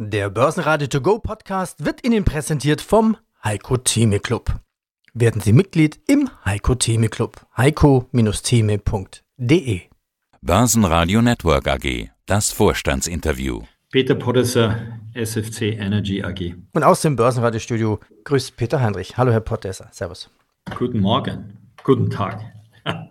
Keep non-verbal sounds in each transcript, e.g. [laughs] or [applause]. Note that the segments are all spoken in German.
Der Börsenradio To Go Podcast wird Ihnen präsentiert vom Heiko Theme Club. Werden Sie Mitglied im Heiko Theme Club. heiko-theme.de Börsenradio Network AG. Das Vorstandsinterview. Peter Podesser, SFC Energy AG. Und aus dem Börsenradiostudio grüßt Peter Heinrich. Hallo Herr Podesser. Servus. Guten Morgen. Guten Tag. [laughs]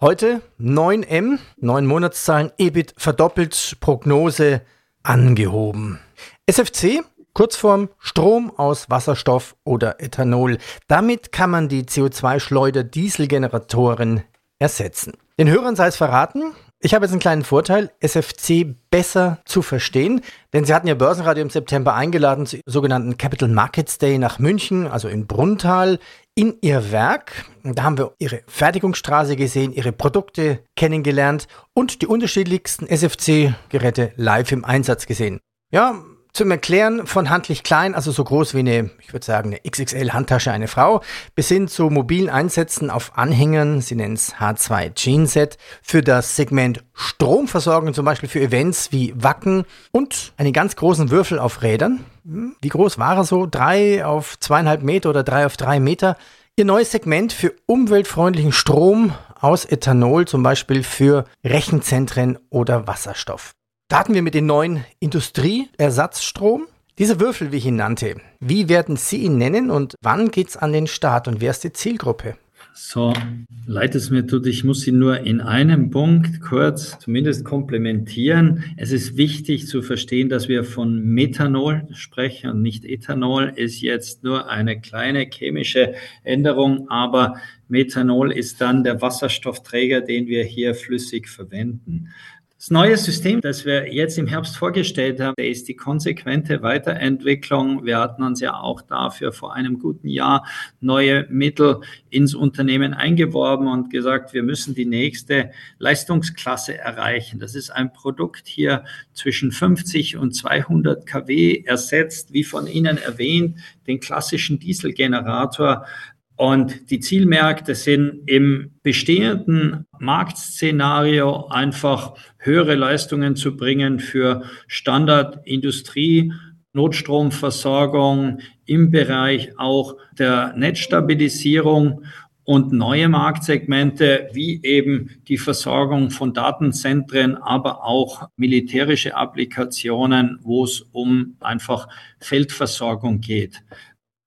Heute 9M, 9 Monatszahlen, EBIT verdoppelt, Prognose angehoben. SFC, Kurzform Strom aus Wasserstoff oder Ethanol. Damit kann man die CO2-Schleuder-Dieselgeneratoren ersetzen. Den Hörern sei es verraten, ich habe jetzt einen kleinen Vorteil, SFC besser zu verstehen, denn Sie hatten ja Börsenradio im September eingeladen zum sogenannten Capital Markets Day nach München, also in Bruntal, in Ihr Werk. Da haben wir Ihre Fertigungsstraße gesehen, Ihre Produkte kennengelernt und die unterschiedlichsten SFC-Geräte live im Einsatz gesehen. Ja, zum Erklären von handlich klein, also so groß wie eine, ich würde sagen, eine XXL-Handtasche eine Frau, bis hin zu mobilen Einsätzen auf Anhängern, sie nennen es H2 Genset, für das Segment Stromversorgung, zum Beispiel für Events wie Wacken und einen ganz großen Würfel auf Rädern. Hm, wie groß war er so? Drei auf zweieinhalb Meter oder drei auf drei Meter. Ihr neues Segment für umweltfreundlichen Strom aus Ethanol, zum Beispiel für Rechenzentren oder Wasserstoff. Starten wir mit dem neuen Industrieersatzstrom. Diese Würfel, wie ich ihn nannte, wie werden Sie ihn nennen und wann geht es an den Start und wer ist die Zielgruppe? So, leid es mir tut, ich muss ihn nur in einem Punkt kurz zumindest komplementieren. Es ist wichtig zu verstehen, dass wir von Methanol sprechen und nicht Ethanol ist jetzt nur eine kleine chemische Änderung, aber Methanol ist dann der Wasserstoffträger, den wir hier flüssig verwenden. Das neue System, das wir jetzt im Herbst vorgestellt haben, ist die konsequente Weiterentwicklung. Wir hatten uns ja auch dafür vor einem guten Jahr neue Mittel ins Unternehmen eingeworben und gesagt, wir müssen die nächste Leistungsklasse erreichen. Das ist ein Produkt hier zwischen 50 und 200 kW ersetzt, wie von Ihnen erwähnt, den klassischen Dieselgenerator und die Zielmärkte sind im bestehenden Marktszenario einfach höhere Leistungen zu bringen für Standardindustrie, Notstromversorgung im Bereich auch der Netzstabilisierung und neue Marktsegmente wie eben die Versorgung von Datenzentren, aber auch militärische Applikationen, wo es um einfach Feldversorgung geht.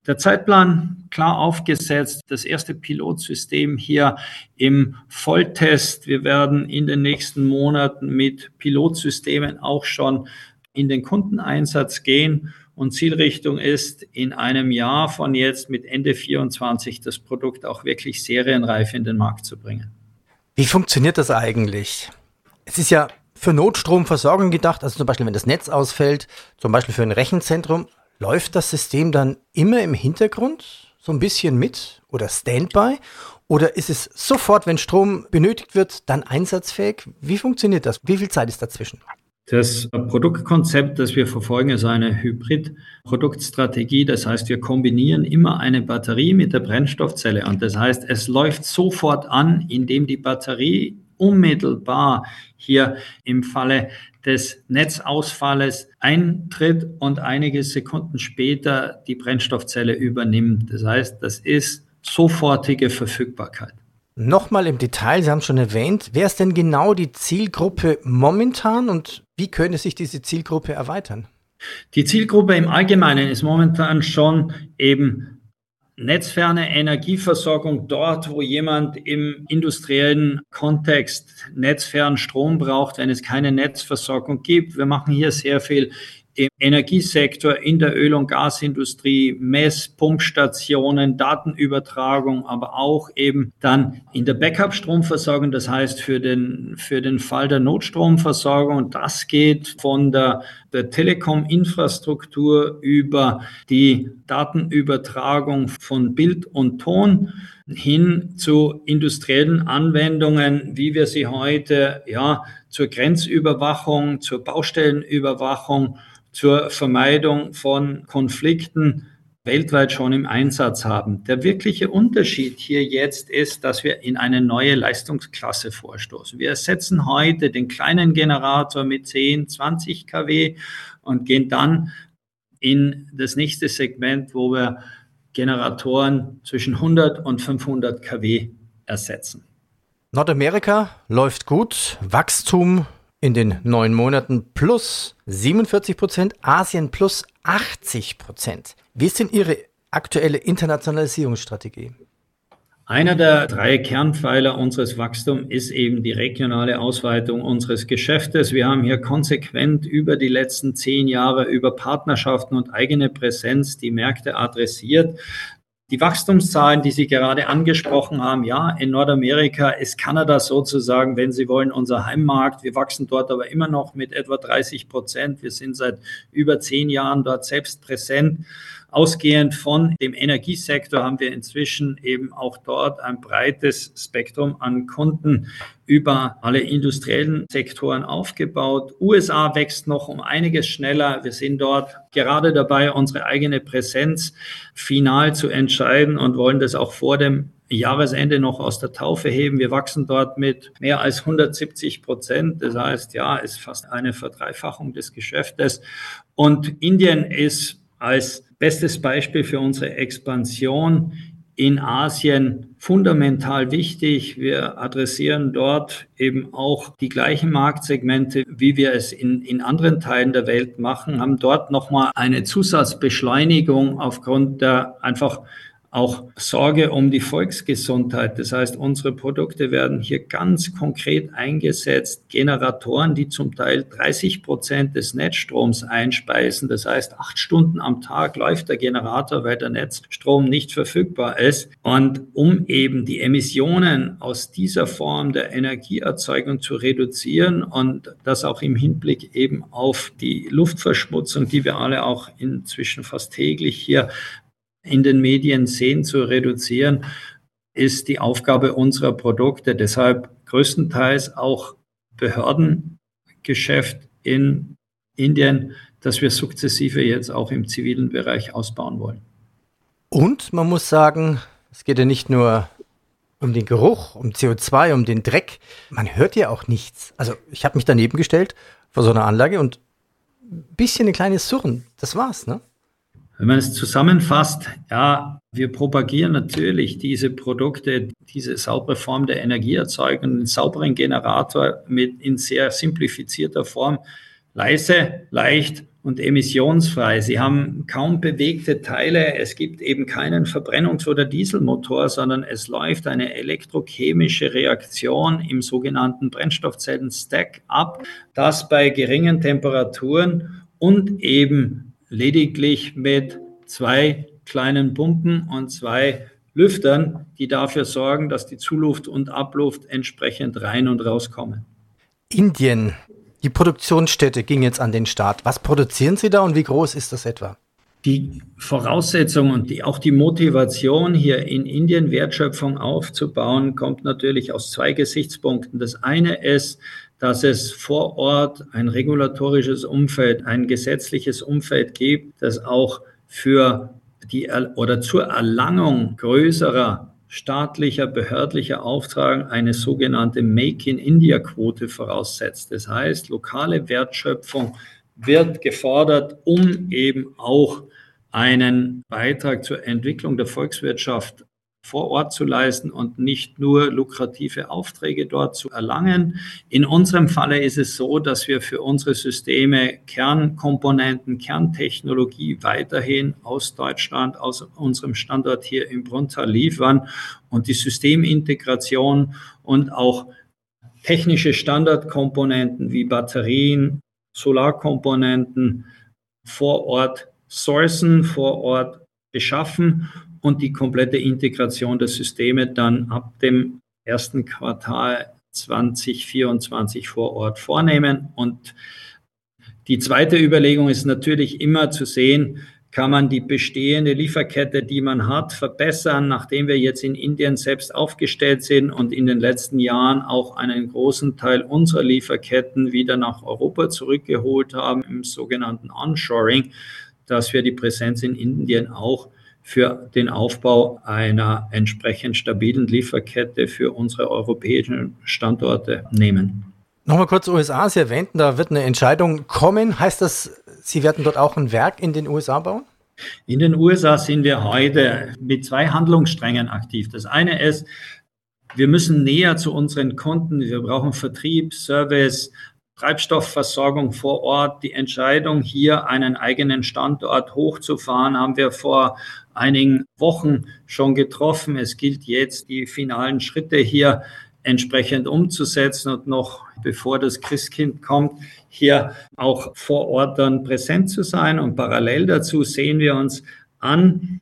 Der Zeitplan klar aufgesetzt, das erste Pilotsystem hier im Volltest. Wir werden in den nächsten Monaten mit Pilotsystemen auch schon in den Kundeneinsatz gehen. Und Zielrichtung ist, in einem Jahr von jetzt mit Ende 24 das Produkt auch wirklich serienreif in den Markt zu bringen. Wie funktioniert das eigentlich? Es ist ja für Notstromversorgung gedacht, also zum Beispiel, wenn das Netz ausfällt, zum Beispiel für ein Rechenzentrum, Läuft das System dann immer im Hintergrund so ein bisschen mit oder Standby? Oder ist es sofort, wenn Strom benötigt wird, dann einsatzfähig? Wie funktioniert das? Wie viel Zeit ist dazwischen? Das Produktkonzept, das wir verfolgen, ist eine Hybrid-Produktstrategie. Das heißt, wir kombinieren immer eine Batterie mit der Brennstoffzelle. Und das heißt, es läuft sofort an, indem die Batterie unmittelbar hier im Falle des Netzausfalles eintritt und einige Sekunden später die Brennstoffzelle übernimmt. Das heißt, das ist sofortige Verfügbarkeit. Nochmal im Detail, Sie haben schon erwähnt, wer ist denn genau die Zielgruppe momentan und wie könnte sich diese Zielgruppe erweitern? Die Zielgruppe im Allgemeinen ist momentan schon eben netzferne Energieversorgung dort, wo jemand im industriellen Kontext netzfernen Strom braucht, wenn es keine Netzversorgung gibt. Wir machen hier sehr viel im Energiesektor, in der Öl- und Gasindustrie, Mess, Pumpstationen, Datenübertragung, aber auch eben dann in der Backup-Stromversorgung, das heißt für den, für den Fall der Notstromversorgung. Und das geht von der, der Telekom-Infrastruktur über die Datenübertragung von Bild und Ton hin zu industriellen Anwendungen, wie wir sie heute ja zur Grenzüberwachung, zur Baustellenüberwachung zur Vermeidung von Konflikten weltweit schon im Einsatz haben. Der wirkliche Unterschied hier jetzt ist, dass wir in eine neue Leistungsklasse vorstoßen. Wir ersetzen heute den kleinen Generator mit 10, 20 kW und gehen dann in das nächste Segment, wo wir Generatoren zwischen 100 und 500 kW ersetzen. Nordamerika läuft gut, Wachstum in den neun Monaten plus 47 Prozent, Asien plus 80 Prozent. Wie ist denn Ihre aktuelle Internationalisierungsstrategie? Einer der drei Kernpfeiler unseres Wachstums ist eben die regionale Ausweitung unseres Geschäftes. Wir haben hier konsequent über die letzten zehn Jahre über Partnerschaften und eigene Präsenz die Märkte adressiert. Die Wachstumszahlen, die Sie gerade angesprochen haben, ja, in Nordamerika ist Kanada sozusagen, wenn Sie wollen, unser Heimmarkt. Wir wachsen dort aber immer noch mit etwa 30 Prozent. Wir sind seit über zehn Jahren dort selbst präsent. Ausgehend von dem Energiesektor haben wir inzwischen eben auch dort ein breites Spektrum an Kunden über alle industriellen Sektoren aufgebaut. USA wächst noch um einiges schneller. Wir sind dort gerade dabei, unsere eigene Präsenz final zu entscheiden und wollen das auch vor dem Jahresende noch aus der Taufe heben. Wir wachsen dort mit mehr als 170 Prozent. Das heißt, ja, ist fast eine Verdreifachung des Geschäftes. Und Indien ist als bestes Beispiel für unsere Expansion in Asien fundamental wichtig. Wir adressieren dort eben auch die gleichen Marktsegmente, wie wir es in, in anderen Teilen der Welt machen, haben dort nochmal eine Zusatzbeschleunigung aufgrund der einfach auch Sorge um die Volksgesundheit. Das heißt, unsere Produkte werden hier ganz konkret eingesetzt. Generatoren, die zum Teil 30 Prozent des Netzstroms einspeisen. Das heißt, acht Stunden am Tag läuft der Generator, weil der Netzstrom nicht verfügbar ist. Und um eben die Emissionen aus dieser Form der Energieerzeugung zu reduzieren und das auch im Hinblick eben auf die Luftverschmutzung, die wir alle auch inzwischen fast täglich hier in den Medien sehen zu reduzieren, ist die Aufgabe unserer Produkte. Deshalb größtenteils auch Behördengeschäft in Indien, das wir sukzessive jetzt auch im zivilen Bereich ausbauen wollen. Und man muss sagen, es geht ja nicht nur um den Geruch, um CO2, um den Dreck. Man hört ja auch nichts. Also ich habe mich daneben gestellt vor so einer Anlage und ein bisschen ein kleines Surren. Das war's, ne? Wenn man es zusammenfasst, ja, wir propagieren natürlich diese Produkte, diese saubere Form der Energieerzeugung, einen sauberen Generator mit in sehr simplifizierter Form, leise, leicht und emissionsfrei. Sie haben kaum bewegte Teile. Es gibt eben keinen Verbrennungs- oder Dieselmotor, sondern es läuft eine elektrochemische Reaktion im sogenannten Brennstoffzellen-Stack ab, das bei geringen Temperaturen und eben lediglich mit zwei kleinen Pumpen und zwei Lüftern, die dafür sorgen, dass die Zuluft und Abluft entsprechend rein und rauskommen. Indien, die Produktionsstätte ging jetzt an den Start. Was produzieren Sie da und wie groß ist das etwa? Die Voraussetzung und die, auch die Motivation, hier in Indien Wertschöpfung aufzubauen, kommt natürlich aus zwei Gesichtspunkten. Das eine ist, dass es vor Ort ein regulatorisches Umfeld, ein gesetzliches Umfeld gibt, das auch für die oder zur Erlangung größerer staatlicher, behördlicher Auftrag eine sogenannte Make-in-India-Quote voraussetzt. Das heißt, lokale Wertschöpfung wird gefordert, um eben auch einen Beitrag zur Entwicklung der Volkswirtschaft vor Ort zu leisten und nicht nur lukrative Aufträge dort zu erlangen. In unserem Falle ist es so, dass wir für unsere Systeme Kernkomponenten, Kerntechnologie weiterhin aus Deutschland, aus unserem Standort hier im Bruntal liefern und die Systemintegration und auch technische Standardkomponenten wie Batterien, Solarkomponenten vor Ort sourcen, vor Ort beschaffen und die komplette Integration der Systeme dann ab dem ersten Quartal 2024 vor Ort vornehmen. Und die zweite Überlegung ist natürlich immer zu sehen, kann man die bestehende Lieferkette, die man hat, verbessern, nachdem wir jetzt in Indien selbst aufgestellt sind und in den letzten Jahren auch einen großen Teil unserer Lieferketten wieder nach Europa zurückgeholt haben im sogenannten Onshoring, dass wir die Präsenz in Indien auch für den Aufbau einer entsprechend stabilen Lieferkette für unsere europäischen Standorte nehmen. Nochmal kurz USA, Sie erwähnten, da wird eine Entscheidung kommen. Heißt das, Sie werden dort auch ein Werk in den USA bauen? In den USA sind wir heute mit zwei Handlungssträngen aktiv. Das eine ist, wir müssen näher zu unseren Kunden. Wir brauchen Vertrieb, Service, Treibstoffversorgung vor Ort. Die Entscheidung, hier einen eigenen Standort hochzufahren, haben wir vor einigen Wochen schon getroffen. Es gilt jetzt, die finalen Schritte hier entsprechend umzusetzen und noch bevor das Christkind kommt, hier auch vor Ort dann präsent zu sein. Und parallel dazu sehen wir uns an,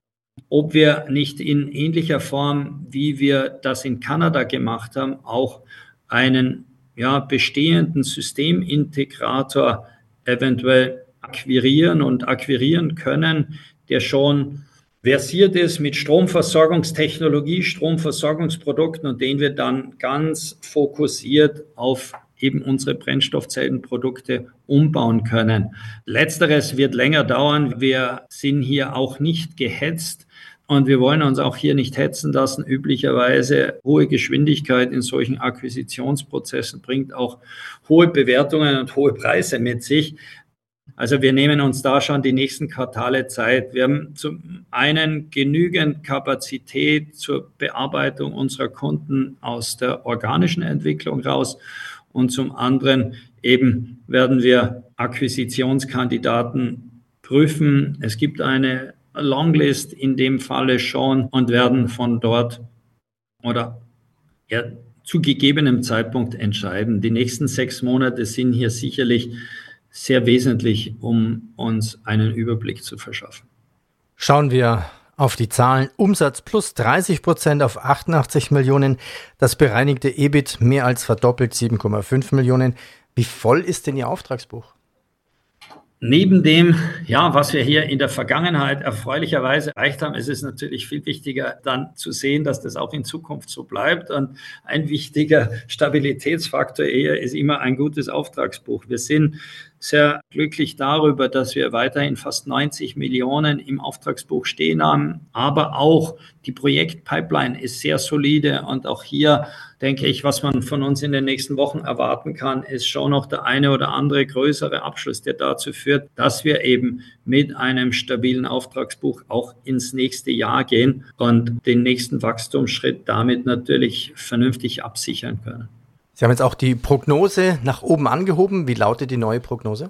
ob wir nicht in ähnlicher Form, wie wir das in Kanada gemacht haben, auch einen ja, bestehenden Systemintegrator eventuell akquirieren und akquirieren können, der schon versiert ist mit Stromversorgungstechnologie, Stromversorgungsprodukten und den wir dann ganz fokussiert auf eben unsere Brennstoffzellenprodukte umbauen können. Letzteres wird länger dauern. Wir sind hier auch nicht gehetzt. Und wir wollen uns auch hier nicht hetzen lassen. Üblicherweise hohe Geschwindigkeit in solchen Akquisitionsprozessen bringt auch hohe Bewertungen und hohe Preise mit sich. Also wir nehmen uns da schon die nächsten Quartale Zeit. Wir haben zum einen genügend Kapazität zur Bearbeitung unserer Kunden aus der organischen Entwicklung raus und zum anderen eben werden wir Akquisitionskandidaten prüfen. Es gibt eine Longlist in dem Falle schon und werden von dort oder ja, zu gegebenem Zeitpunkt entscheiden. Die nächsten sechs Monate sind hier sicherlich sehr wesentlich, um uns einen Überblick zu verschaffen. Schauen wir auf die Zahlen. Umsatz plus 30 Prozent auf 88 Millionen. Das bereinigte EBIT mehr als verdoppelt 7,5 Millionen. Wie voll ist denn Ihr Auftragsbuch? Neben dem, ja, was wir hier in der Vergangenheit erfreulicherweise erreicht haben, ist es natürlich viel wichtiger, dann zu sehen, dass das auch in Zukunft so bleibt. Und ein wichtiger Stabilitätsfaktor eher ist immer ein gutes Auftragsbuch. Wir sind sehr glücklich darüber, dass wir weiterhin fast 90 Millionen im Auftragsbuch stehen haben. Aber auch die Projektpipeline ist sehr solide. Und auch hier denke ich, was man von uns in den nächsten Wochen erwarten kann, ist schon noch der eine oder andere größere Abschluss, der dazu führt, dass wir eben mit einem stabilen Auftragsbuch auch ins nächste Jahr gehen und den nächsten Wachstumsschritt damit natürlich vernünftig absichern können. Sie haben jetzt auch die Prognose nach oben angehoben. Wie lautet die neue Prognose?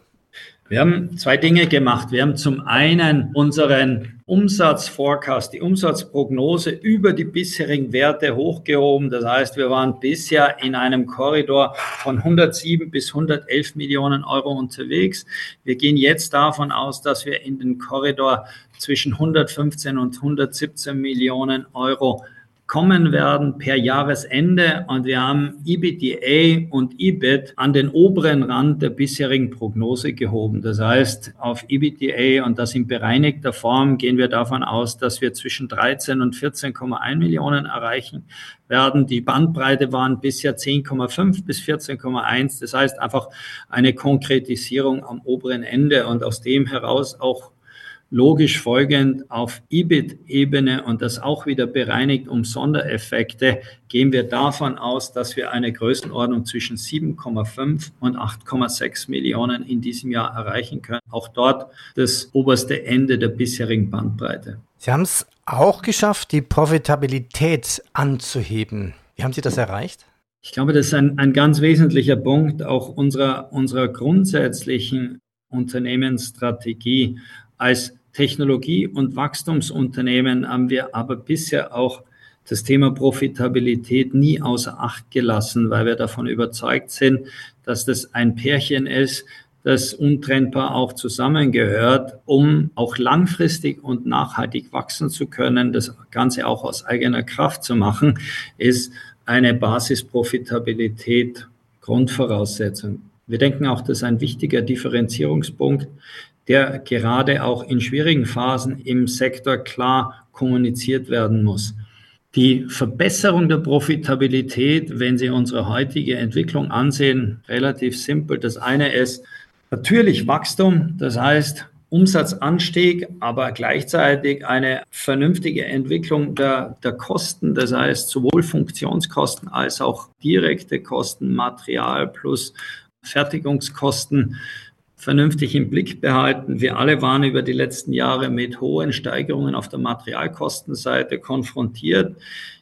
Wir haben zwei Dinge gemacht. Wir haben zum einen unseren Umsatzforecast, die Umsatzprognose über die bisherigen Werte hochgehoben. Das heißt, wir waren bisher in einem Korridor von 107 bis 111 Millionen Euro unterwegs. Wir gehen jetzt davon aus, dass wir in den Korridor zwischen 115 und 117 Millionen Euro kommen werden per Jahresende und wir haben EBITDA und EBIT an den oberen Rand der bisherigen Prognose gehoben. Das heißt, auf EBITDA und das in bereinigter Form gehen wir davon aus, dass wir zwischen 13 und 14,1 Millionen erreichen werden. Die Bandbreite waren bisher 10,5 bis 14,1. Das heißt einfach eine Konkretisierung am oberen Ende und aus dem heraus auch logisch folgend auf EBIT-Ebene und das auch wieder bereinigt um Sondereffekte, gehen wir davon aus, dass wir eine Größenordnung zwischen 7,5 und 8,6 Millionen in diesem Jahr erreichen können. Auch dort das oberste Ende der bisherigen Bandbreite. Sie haben es auch geschafft, die Profitabilität anzuheben. Wie haben Sie das erreicht? Ich glaube, das ist ein, ein ganz wesentlicher Punkt auch unserer, unserer grundsätzlichen Unternehmensstrategie als Technologie- und Wachstumsunternehmen haben wir aber bisher auch das Thema Profitabilität nie außer Acht gelassen, weil wir davon überzeugt sind, dass das ein Pärchen ist, das untrennbar auch zusammengehört, um auch langfristig und nachhaltig wachsen zu können, das Ganze auch aus eigener Kraft zu machen, ist eine Basisprofitabilität Grundvoraussetzung. Wir denken auch, das ist ein wichtiger Differenzierungspunkt, der gerade auch in schwierigen Phasen im Sektor klar kommuniziert werden muss. Die Verbesserung der Profitabilität, wenn Sie unsere heutige Entwicklung ansehen, relativ simpel. Das eine ist natürlich Wachstum, das heißt Umsatzanstieg, aber gleichzeitig eine vernünftige Entwicklung der, der Kosten, das heißt sowohl Funktionskosten als auch direkte Kosten, Material plus Fertigungskosten vernünftig im Blick behalten. Wir alle waren über die letzten Jahre mit hohen Steigerungen auf der Materialkostenseite konfrontiert.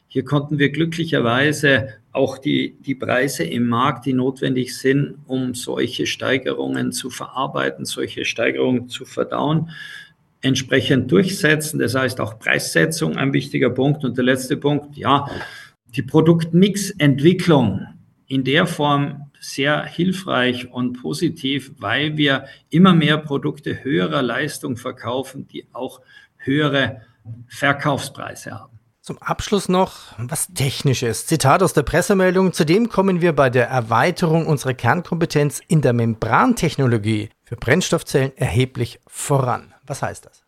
Hier konnten wir glücklicherweise auch die, die Preise im Markt, die notwendig sind, um solche Steigerungen zu verarbeiten, solche Steigerungen zu verdauen, entsprechend durchsetzen. Das heißt auch Preissetzung ein wichtiger Punkt. Und der letzte Punkt, ja, die Produktmixentwicklung in der Form sehr hilfreich und positiv, weil wir immer mehr Produkte höherer Leistung verkaufen, die auch höhere Verkaufspreise haben. Zum Abschluss noch was Technisches. Zitat aus der Pressemeldung. Zudem kommen wir bei der Erweiterung unserer Kernkompetenz in der Membrantechnologie für Brennstoffzellen erheblich voran. Was heißt das?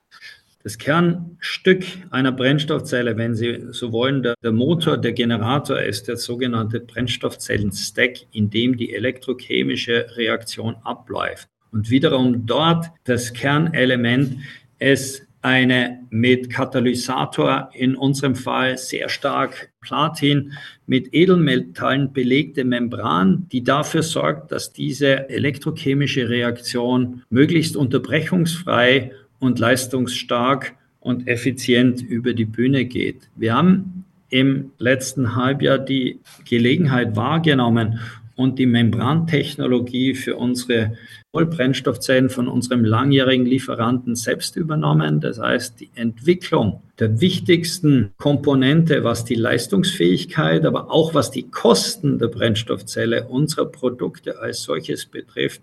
Das Kernstück einer Brennstoffzelle, wenn Sie so wollen, der, der Motor, der Generator ist der sogenannte Brennstoffzellen-Stack, in dem die elektrochemische Reaktion abläuft. Und wiederum dort das Kernelement ist eine mit Katalysator, in unserem Fall sehr stark Platin, mit Edelmetallen belegte Membran, die dafür sorgt, dass diese elektrochemische Reaktion möglichst unterbrechungsfrei und leistungsstark und effizient über die Bühne geht. Wir haben im letzten Halbjahr die Gelegenheit wahrgenommen und die Membrantechnologie für unsere Vollbrennstoffzellen von unserem langjährigen Lieferanten selbst übernommen. Das heißt, die Entwicklung der wichtigsten Komponente, was die Leistungsfähigkeit, aber auch was die Kosten der Brennstoffzelle unserer Produkte als solches betrifft,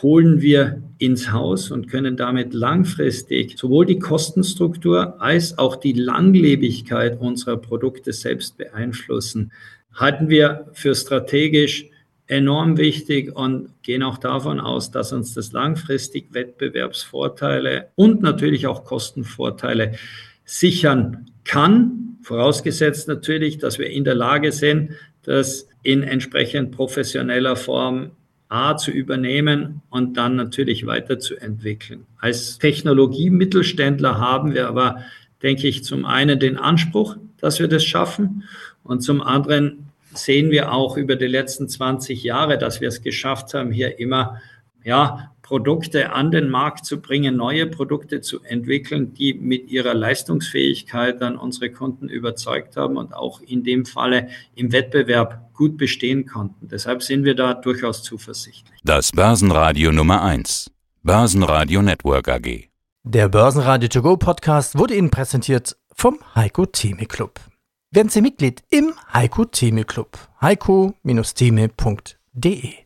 holen wir ins Haus und können damit langfristig sowohl die Kostenstruktur als auch die Langlebigkeit unserer Produkte selbst beeinflussen. Halten wir für strategisch enorm wichtig und gehen auch davon aus, dass uns das langfristig Wettbewerbsvorteile und natürlich auch Kostenvorteile sichern kann, vorausgesetzt natürlich, dass wir in der Lage sind, das in entsprechend professioneller Form A zu übernehmen und dann natürlich weiterzuentwickeln. Als Technologiemittelständler haben wir aber, denke ich, zum einen den Anspruch, dass wir das schaffen und zum anderen sehen wir auch über die letzten 20 Jahre, dass wir es geschafft haben, hier immer ja, Produkte an den Markt zu bringen, neue Produkte zu entwickeln, die mit ihrer Leistungsfähigkeit dann unsere Kunden überzeugt haben und auch in dem Falle im Wettbewerb gut bestehen konnten. Deshalb sind wir da durchaus zuversichtlich. Das Börsenradio Nummer 1. Börsenradio Network AG. Der Börsenradio To Go Podcast wurde Ihnen präsentiert vom Heiko Theme Club. Werden Sie Mitglied im Heiko Theme Club. heiko-theme.de